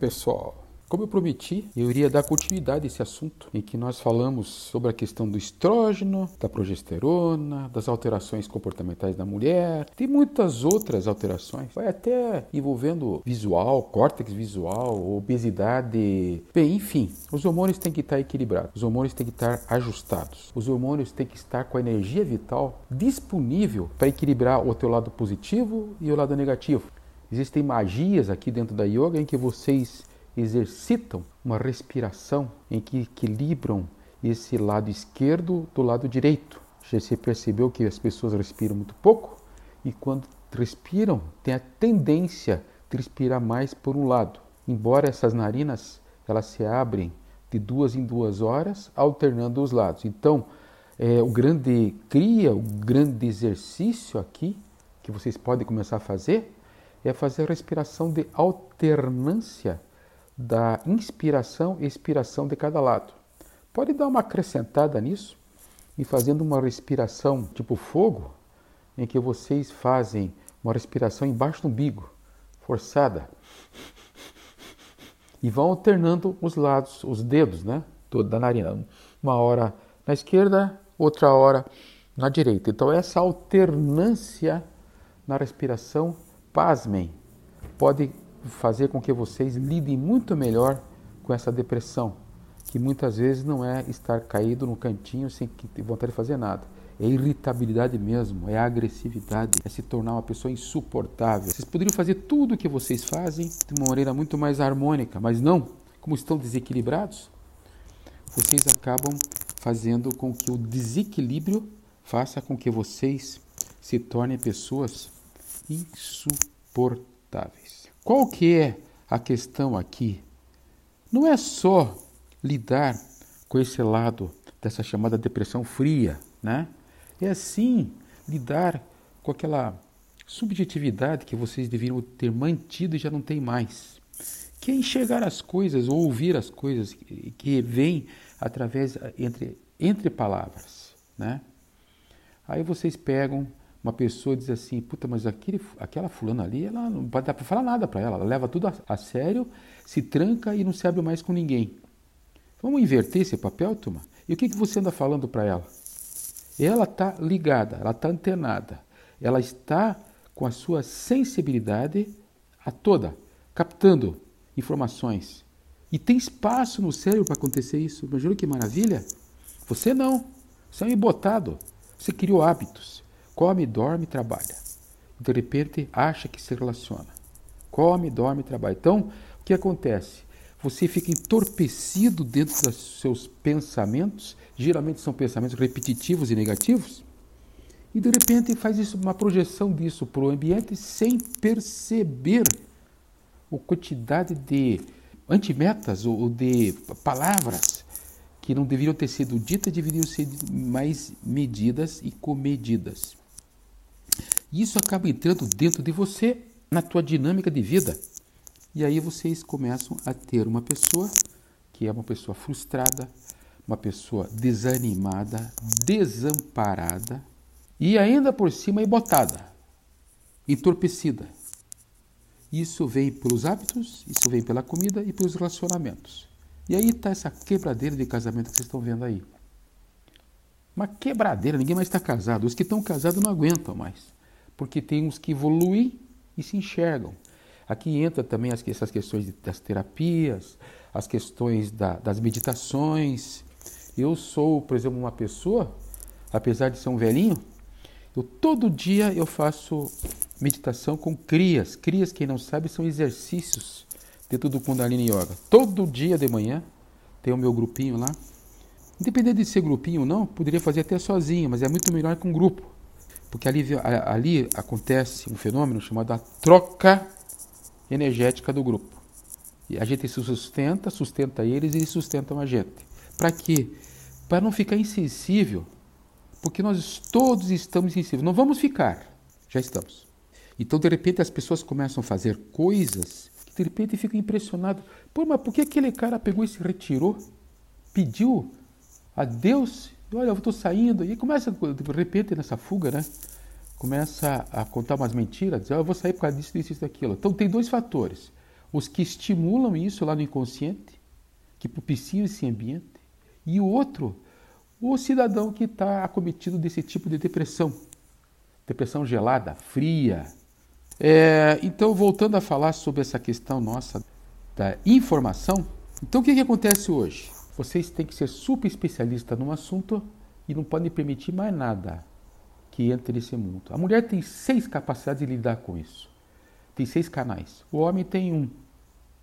Pessoal! Como eu prometi, eu iria dar continuidade a esse assunto em que nós falamos sobre a questão do estrógeno, da progesterona, das alterações comportamentais da mulher, tem muitas outras alterações, vai até envolvendo visual, córtex visual, obesidade, bem, enfim, os hormônios têm que estar equilibrados, os hormônios têm que estar ajustados, os hormônios têm que estar com a energia vital disponível para equilibrar o teu lado positivo e o lado negativo. Existem magias aqui dentro da yoga em que vocês exercitam uma respiração em que equilibram esse lado esquerdo do lado direito. Já se percebeu que as pessoas respiram muito pouco e quando respiram tem a tendência de respirar mais por um lado. Embora essas narinas elas se abrem de duas em duas horas, alternando os lados. Então, é, o grande cria, o grande exercício aqui que vocês podem começar a fazer é fazer a respiração de alternância da inspiração e expiração de cada lado. Pode dar uma acrescentada nisso e fazendo uma respiração tipo fogo, em que vocês fazem uma respiração embaixo do umbigo, forçada, e vão alternando os lados, os dedos, né, da narina. Uma hora na esquerda, outra hora na direita. Então essa alternância na respiração, pasmem, pode fazer com que vocês lidem muito melhor com essa depressão, que muitas vezes não é estar caído no cantinho sem vontade de fazer nada. É irritabilidade mesmo, é agressividade, é se tornar uma pessoa insuportável. Vocês poderiam fazer tudo o que vocês fazem de uma maneira muito mais harmônica, mas não, como estão desequilibrados, vocês acabam fazendo com que o desequilíbrio faça com que vocês se tornem pessoas insuportáveis. Qual que é a questão aqui? Não é só lidar com esse lado dessa chamada depressão fria, né? É sim lidar com aquela subjetividade que vocês deveriam ter mantido e já não tem mais. Que é enxergar as coisas ou ouvir as coisas que vêm através entre entre palavras, né? Aí vocês pegam uma pessoa diz assim, puta, mas aquele, aquela fulana ali, ela não pode dar para falar nada para ela, ela leva tudo a, a, sério, se tranca e não se abre mais com ninguém. Vamos inverter esse papel, turma? E o que, que você anda falando para ela? Ela está ligada, ela está antenada, ela está com a sua sensibilidade a toda, captando informações. E tem espaço no cérebro para acontecer isso. Imagina que maravilha? Você não. Você é um embotado. Você criou hábitos. Come, dorme, trabalha. De repente acha que se relaciona. Come, dorme, trabalha. Então, o que acontece? Você fica entorpecido dentro dos seus pensamentos, geralmente são pensamentos repetitivos e negativos, e de repente faz isso, uma projeção disso para o ambiente sem perceber a quantidade de antimetas ou de palavras que não deveriam ter sido ditas, deveriam ser mais medidas e comedidas. E isso acaba entrando dentro de você, na tua dinâmica de vida. E aí vocês começam a ter uma pessoa que é uma pessoa frustrada, uma pessoa desanimada, desamparada e ainda por cima embotada, entorpecida. Isso vem pelos hábitos, isso vem pela comida e pelos relacionamentos. E aí está essa quebradeira de casamento que vocês estão vendo aí. Uma quebradeira, ninguém mais está casado. Os que estão casados não aguentam mais porque tem uns que evoluem e se enxergam. Aqui entra também as, essas questões das terapias, as questões da, das meditações. Eu sou, por exemplo, uma pessoa, apesar de ser um velhinho, eu todo dia eu faço meditação com crias. Crias, quem não sabe, são exercícios dentro do Kundalini Yoga. Todo dia de manhã tem o meu grupinho lá. Independente de ser grupinho ou não, poderia fazer até sozinho, mas é muito melhor com um grupo. Porque ali, ali acontece um fenômeno chamado a troca energética do grupo. E a gente se sustenta, sustenta eles e eles sustentam a gente. Para quê? Para não ficar insensível, porque nós todos estamos insensíveis. Não vamos ficar, já estamos. Então, de repente, as pessoas começam a fazer coisas que, de repente, ficam impressionadas. Pô, mas por que aquele cara pegou e se retirou? Pediu a Deus olha, eu estou saindo. E começa, de repente, nessa fuga, né? começa a contar umas mentiras, dizer, oh, eu vou sair por causa disso, disso, daquilo. Então tem dois fatores. Os que estimulam isso lá no inconsciente, que propiciam esse ambiente, e o outro, o cidadão que está acometido desse tipo de depressão. Depressão gelada, fria. É, então, voltando a falar sobre essa questão nossa da informação, então o que, que acontece hoje? Vocês têm que ser super especialista num assunto e não podem permitir mais nada que entre nesse mundo. A mulher tem seis capacidades de lidar com isso. Tem seis canais. O homem tem um.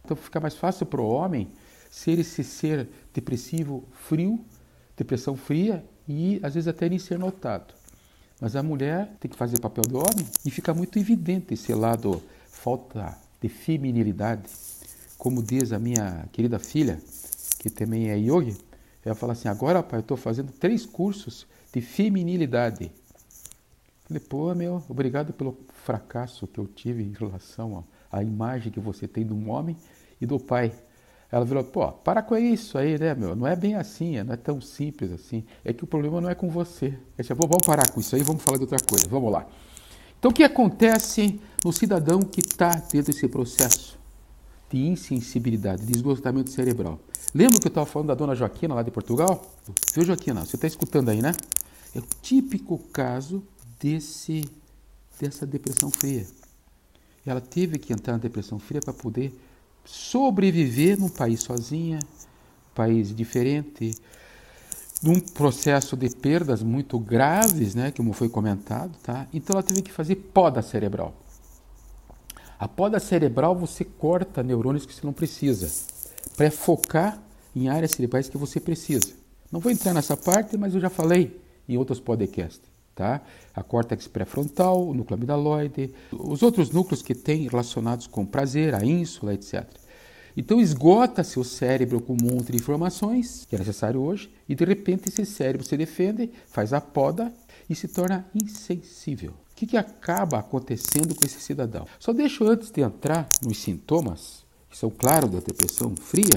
Então fica mais fácil para o homem ser esse ser depressivo frio, depressão fria e às vezes até nem ser notado. Mas a mulher tem que fazer o papel do homem e fica muito evidente esse lado falta de feminilidade. Como diz a minha querida filha, que também é yogi, ela fala assim: agora, pai, eu estou fazendo três cursos de feminilidade. Falei, pô, meu, obrigado pelo fracasso que eu tive em relação à imagem que você tem de um homem e do pai. Ela falou, pô, para com isso aí, né, meu? Não é bem assim, não é tão simples assim. É que o problema não é com você. Eu disse, vamos parar com isso aí, vamos falar de outra coisa. Vamos lá. Então, o que acontece no cidadão que está dentro desse processo de insensibilidade, de esgotamento cerebral? Lembra que eu estava falando da dona Joaquina lá de Portugal? Viu, Joaquina? Você está escutando aí, né? É o típico caso desse, dessa depressão fria. Ela teve que entrar na depressão fria para poder sobreviver num país sozinha, país diferente, num processo de perdas muito graves, né, como foi comentado, tá? Então ela teve que fazer poda cerebral. A poda cerebral você corta neurônios que você não precisa, para focar em áreas cerebrais que você precisa. Não vou entrar nessa parte, mas eu já falei em outros podcasts tá? A córtex pré-frontal, o núcleo amidaloide, os outros núcleos que têm relacionados com prazer, a ínsula, etc. Então esgota-se o cérebro com um monte de informações que é necessário hoje e de repente esse cérebro se defende, faz a poda e se torna insensível. Que, que acaba acontecendo com esse cidadão? Só deixo antes de entrar nos sintomas, que são claros da depressão fria,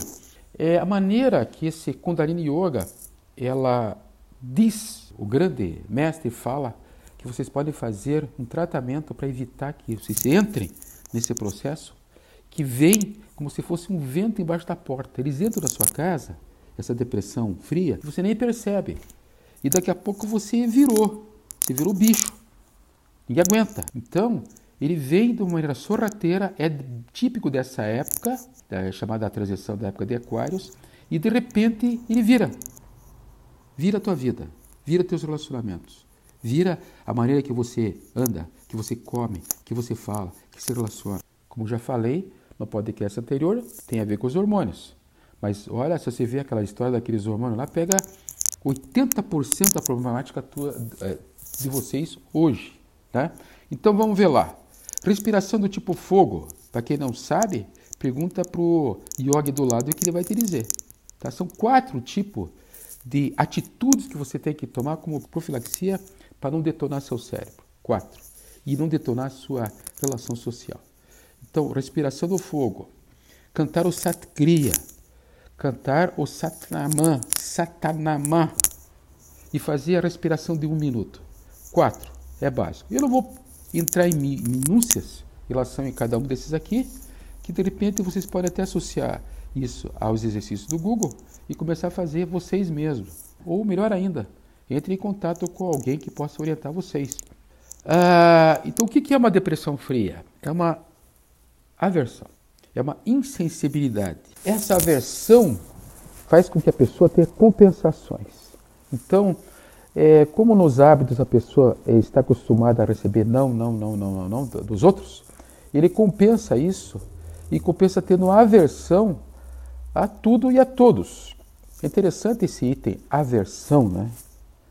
é a maneira que esse Kundalini Yoga ela diz, o grande mestre fala que vocês podem fazer um tratamento para evitar que vocês entrem nesse processo que vem como se fosse um vento embaixo da porta. Eles entram na sua casa, essa depressão fria, você nem percebe. E daqui a pouco você virou, você virou bicho. Ninguém aguenta. Então, ele vem de uma maneira sorrateira, é típico dessa época, da chamada transição da época de Aquários, e de repente ele vira. Vira a tua vida, vira teus relacionamentos, vira a maneira que você anda, que você come, que você fala, que se relaciona. Como já falei no podcast anterior, tem a ver com os hormônios. Mas olha, se você vê aquela história daqueles hormônios lá, pega 80% da problemática tua, é, de vocês hoje. Tá? Então vamos ver lá. Respiração do tipo fogo. Para quem não sabe, pergunta para o yogi do lado que ele vai te dizer. Tá? São quatro tipos de atitudes que você tem que tomar como profilaxia para não detonar seu cérebro. Quatro. E não detonar sua relação social. Então, respiração do fogo. Cantar o Satkriya. Cantar o Satnama. Satanama. E fazer a respiração de um minuto. Quatro. É básico. Eu não vou entrar em minúcias em relação a cada um desses aqui, que de repente vocês podem até associar isso aos exercícios do Google e começar a fazer vocês mesmos. Ou melhor ainda, entre em contato com alguém que possa orientar vocês. Ah, então, o que é uma depressão fria? É uma aversão, é uma insensibilidade. Essa aversão faz com que a pessoa tenha compensações. Então, é, como nos hábitos a pessoa está acostumada a receber não, não, não, não, não, não dos outros, ele compensa isso e compensa tendo aversão a tudo e a todos. É interessante esse item, aversão, né?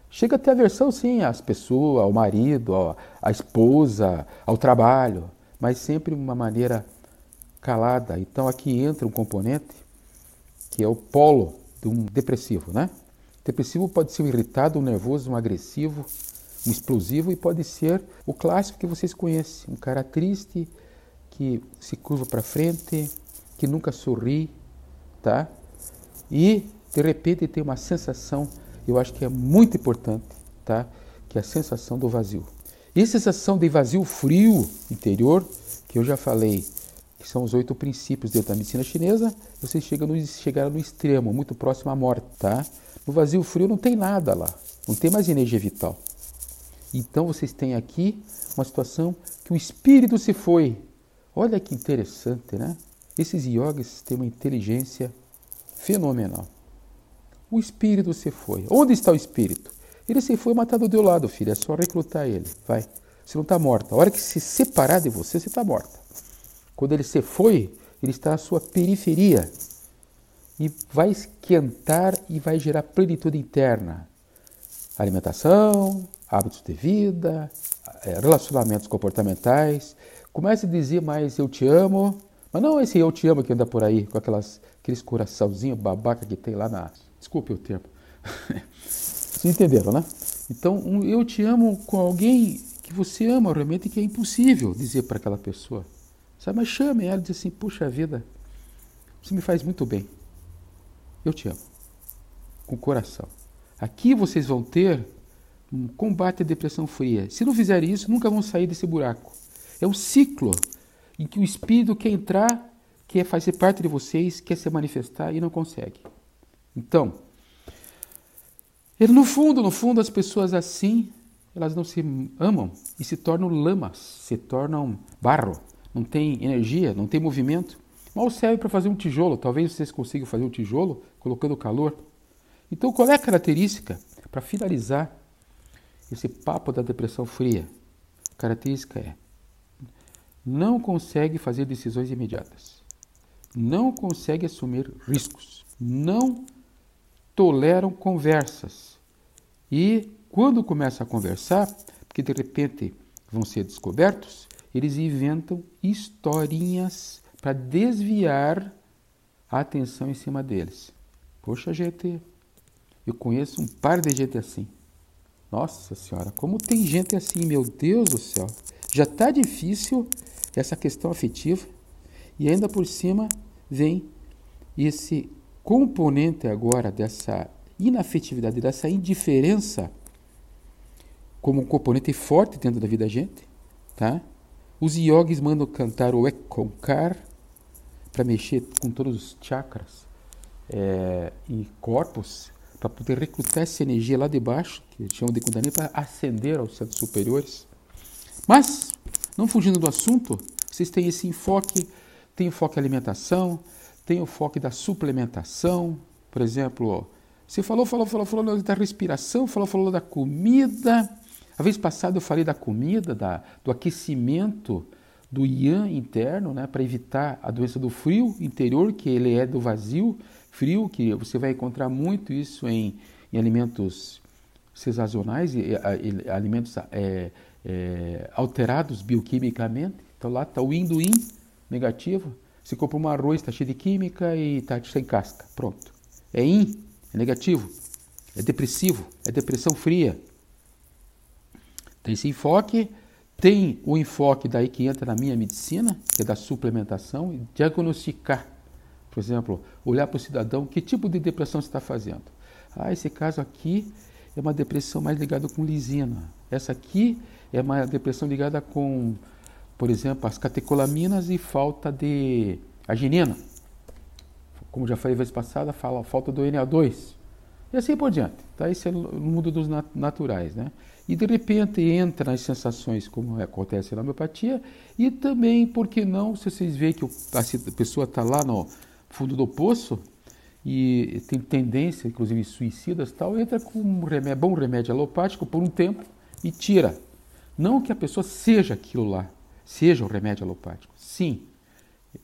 Chega a ter aversão, sim, às pessoas, ao marido, à esposa, ao trabalho, mas sempre de uma maneira calada. Então aqui entra um componente que é o polo de um depressivo, né? Depressivo pode ser um irritado, um nervoso, um agressivo, um explosivo e pode ser o clássico que vocês conhecem, um cara triste que se curva para frente, que nunca sorri, tá? E de repente tem uma sensação, eu acho que é muito importante, tá? Que é a sensação do vazio. E a sensação de vazio frio interior, que eu já falei, que são os oito princípios dentro da medicina chinesa, você chega no, chegar no extremo, muito próximo à morte, tá? No vazio frio não tem nada lá, não tem mais energia vital. Então vocês têm aqui uma situação que o espírito se foi. Olha que interessante, né? Esses yogis têm uma inteligência fenomenal. O espírito se foi. Onde está o espírito? Ele se foi matado do teu lado, filho. É só recrutar ele. Vai. Você não está morta. A hora que se separar de você, você está morta. Quando ele se foi, ele está à sua periferia. E vai esquentar e vai gerar plenitude interna. Alimentação, hábitos de vida, eh, relacionamentos comportamentais. Comece a dizer mais eu te amo, mas não esse eu te amo que anda por aí, com aquelas, aqueles coraçãozinhos babaca que tem lá na. Desculpe o termo. Vocês entenderam, né? Então, um eu te amo com alguém que você ama realmente que é impossível dizer para aquela pessoa. Sabe? Mas chame ela e diz assim: puxa vida, você me faz muito bem. Eu te amo. Com o coração. Aqui vocês vão ter um combate à depressão fria. Se não fizerem isso, nunca vão sair desse buraco. É um ciclo em que o espírito quer entrar, quer fazer parte de vocês, quer se manifestar e não consegue. Então, no fundo, no fundo, as pessoas assim, elas não se amam e se tornam lamas, se tornam barro, não tem energia, não tem movimento. Mal serve para fazer um tijolo, talvez vocês consigam fazer um tijolo colocando calor. Então, qual é a característica? Para finalizar esse papo da depressão fria, a característica é não consegue fazer decisões imediatas, não consegue assumir riscos, não toleram conversas. E quando começa a conversar, porque de repente vão ser descobertos, eles inventam historinhas para desviar a atenção em cima deles. Poxa, gente, eu conheço um par de gente assim. Nossa Senhora, como tem gente assim, meu Deus do céu. Já está difícil essa questão afetiva e ainda por cima vem esse componente agora dessa inafetividade, dessa indiferença como um componente forte dentro da vida da gente, tá? Os yogis mandam cantar o Ekonkar para mexer com todos os chakras é, e corpos para poder recrutar essa energia lá de baixo, que eles chamam de Kundalini, para ascender aos centros superiores. Mas não fugindo do assunto, vocês têm esse enfoque, tem o foco alimentação, tem o foco da suplementação, por exemplo, você falou, falou, falou, falou da respiração, falou, falou da comida. A vez passada eu falei da comida, da, do aquecimento do yang interno, né, para evitar a doença do frio interior, que ele é do vazio frio, que você vai encontrar muito isso em, em alimentos sazonais, alimentos é, é, alterados bioquimicamente. Então lá está o yin do yin negativo. Você compra um arroz, está cheio de química e está sem casca. Pronto. É yin, é negativo, é depressivo, é depressão fria. Tem esse enfoque. Tem o enfoque daí que entra na minha medicina, que é da suplementação, e diagnosticar. Por exemplo, olhar para o cidadão, que tipo de depressão você está fazendo? Ah, esse caso aqui é uma depressão mais ligada com lisina. Essa aqui é uma depressão ligada com, por exemplo, as catecolaminas e falta de arginina. Como já falei vez passada, fala falta do Na2. E assim por diante. Tá? Esse é o mundo dos naturais. Né? E de repente entra nas sensações, como acontece na homeopatia, e também, por que não, se vocês veem que a pessoa está lá no fundo do poço, e tem tendência, inclusive suicidas tal, entra com um remédio, bom remédio alopático por um tempo e tira. Não que a pessoa seja aquilo lá, seja o remédio alopático. Sim,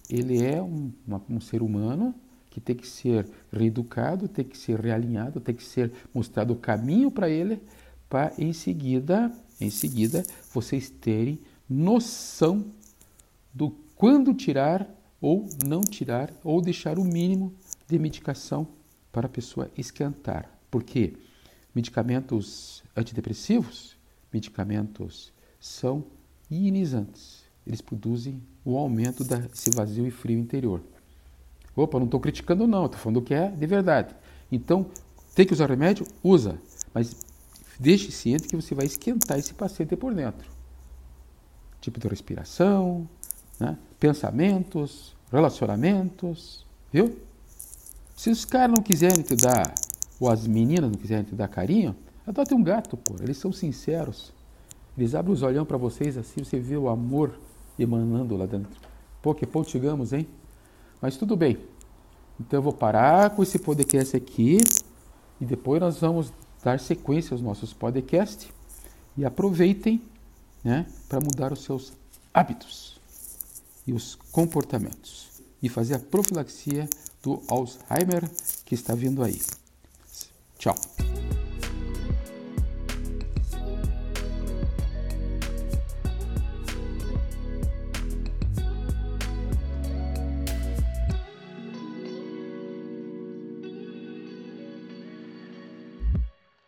ele é um, uma, um ser humano que tem que ser reeducado, tem que ser realinhado, tem que ser mostrado o caminho para ele, para em seguida, em seguida, vocês terem noção do quando tirar ou não tirar ou deixar o mínimo de medicação para a pessoa esquentar. Porque medicamentos antidepressivos, medicamentos são ionizantes. Eles produzem o aumento desse vazio e frio interior. Opa, não estou criticando não, estou falando o que é de verdade. Então, tem que usar remédio? Usa. Mas deixe ciente que você vai esquentar esse paciente por dentro. tipo de respiração, né? pensamentos, relacionamentos, viu? Se os caras não quiserem te dar, ou as meninas não quiserem te dar carinho, adote um gato, pô. Eles são sinceros. Eles abrem os olhão para vocês assim, você vê o amor emanando lá dentro. Pô, que ponto chegamos, hein? Mas tudo bem. Então eu vou parar com esse podcast aqui e depois nós vamos dar sequência aos nossos podcasts e aproveitem né, para mudar os seus hábitos e os comportamentos e fazer a profilaxia do Alzheimer que está vindo aí. Tchau.